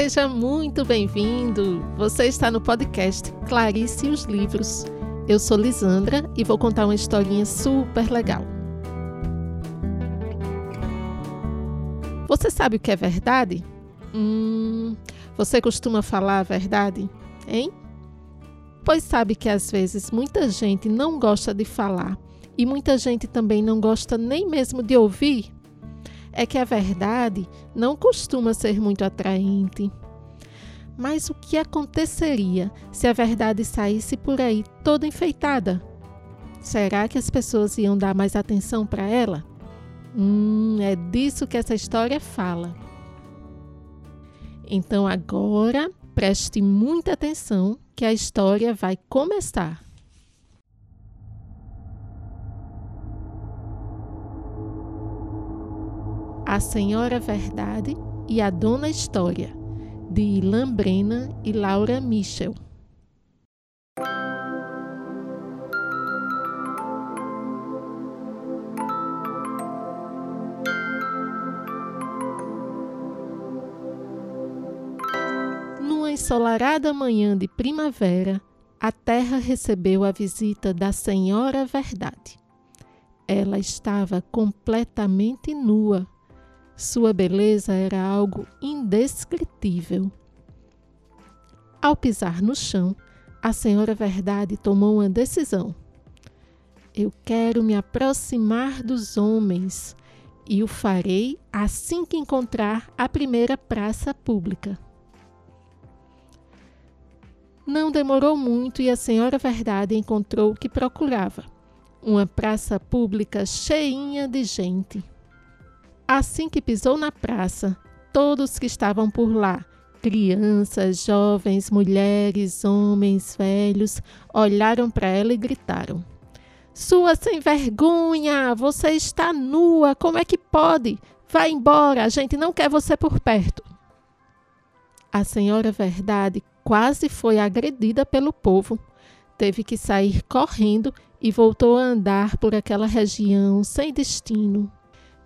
Seja muito bem-vindo! Você está no podcast Clarice e os Livros. Eu sou Lisandra e vou contar uma historinha super legal. Você sabe o que é verdade? Hum, você costuma falar a verdade, hein? Pois sabe que às vezes muita gente não gosta de falar e muita gente também não gosta nem mesmo de ouvir é que a verdade não costuma ser muito atraente. Mas o que aconteceria se a verdade saísse por aí toda enfeitada? Será que as pessoas iam dar mais atenção para ela? Hum, é disso que essa história fala. Então agora preste muita atenção que a história vai começar. A Senhora Verdade e a Dona História, de Ilan Brennan e Laura Michel. Numa ensolarada manhã de primavera, a terra recebeu a visita da Senhora Verdade. Ela estava completamente nua sua beleza era algo indescritível. Ao pisar no chão, a Senhora Verdade tomou uma decisão. Eu quero me aproximar dos homens e o farei assim que encontrar a primeira praça pública. Não demorou muito e a Senhora Verdade encontrou o que procurava: uma praça pública cheinha de gente. Assim que pisou na praça, todos que estavam por lá, crianças, jovens, mulheres, homens, velhos, olharam para ela e gritaram: Sua sem vergonha! Você está nua! Como é que pode? Vá embora! A gente não quer você por perto. A senhora Verdade quase foi agredida pelo povo. Teve que sair correndo e voltou a andar por aquela região sem destino,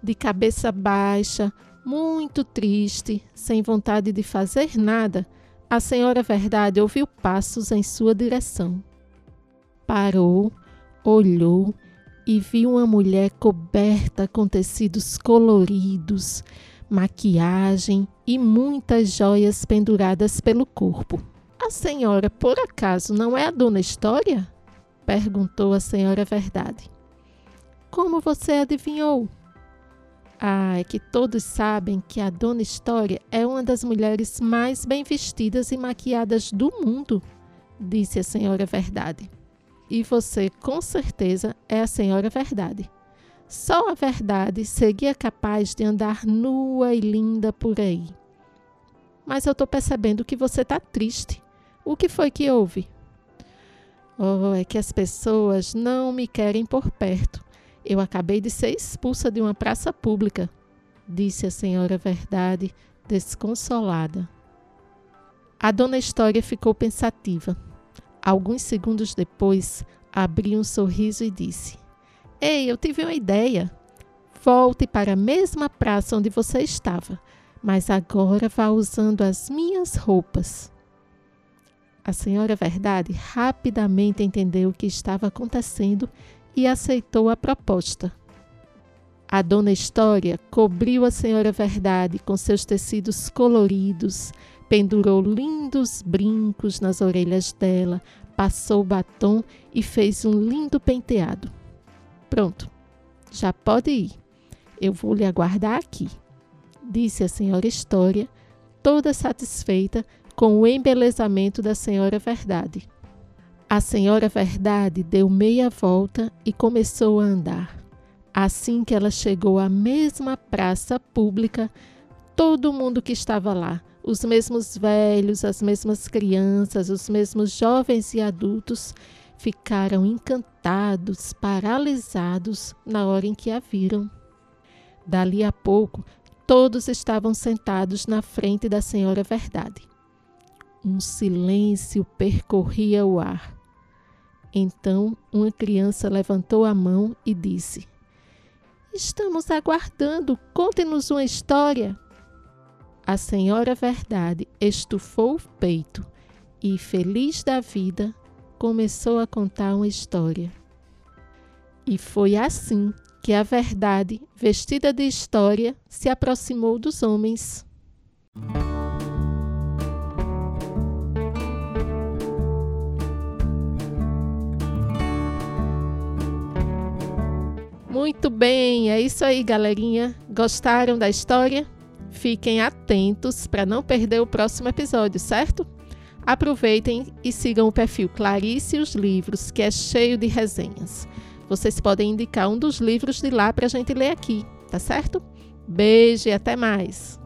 de cabeça baixa, muito triste, sem vontade de fazer nada, a Senhora Verdade ouviu passos em sua direção. Parou, olhou e viu uma mulher coberta com tecidos coloridos, maquiagem e muitas joias penduradas pelo corpo. A senhora, por acaso, não é a dona História? perguntou a Senhora Verdade. Como você adivinhou? Ah, é que todos sabem que a Dona História é uma das mulheres mais bem vestidas e maquiadas do mundo, disse a Senhora Verdade. E você, com certeza, é a Senhora Verdade. Só a verdade seria capaz de andar nua e linda por aí. Mas eu estou percebendo que você está triste. O que foi que houve? Oh, é que as pessoas não me querem por perto. Eu acabei de ser expulsa de uma praça pública, disse a senhora Verdade, desconsolada. A dona História ficou pensativa. Alguns segundos depois, abriu um sorriso e disse: Ei, eu tive uma ideia. Volte para a mesma praça onde você estava, mas agora vá usando as minhas roupas. A senhora Verdade rapidamente entendeu o que estava acontecendo e aceitou a proposta. A dona História cobriu a senhora Verdade com seus tecidos coloridos, pendurou lindos brincos nas orelhas dela, passou batom e fez um lindo penteado. Pronto, já pode ir. Eu vou lhe aguardar aqui, disse a senhora História, toda satisfeita com o embelezamento da senhora Verdade. A senhora Verdade deu meia volta e começou a andar. Assim que ela chegou à mesma praça pública, todo mundo que estava lá, os mesmos velhos, as mesmas crianças, os mesmos jovens e adultos, ficaram encantados, paralisados na hora em que a viram. Dali a pouco, todos estavam sentados na frente da Senhora Verdade. Um silêncio percorria o ar. Então uma criança levantou a mão e disse: Estamos aguardando, conte-nos uma história. a senhora Verdade estufou o peito e, feliz da vida, começou a contar uma história. E foi assim que a Verdade, vestida de história, se aproximou dos homens. Muito bem, é isso aí, galerinha. Gostaram da história? Fiquem atentos para não perder o próximo episódio, certo? Aproveitem e sigam o perfil Clarice e os Livros, que é cheio de resenhas. Vocês podem indicar um dos livros de lá para a gente ler aqui, tá certo? Beijo e até mais!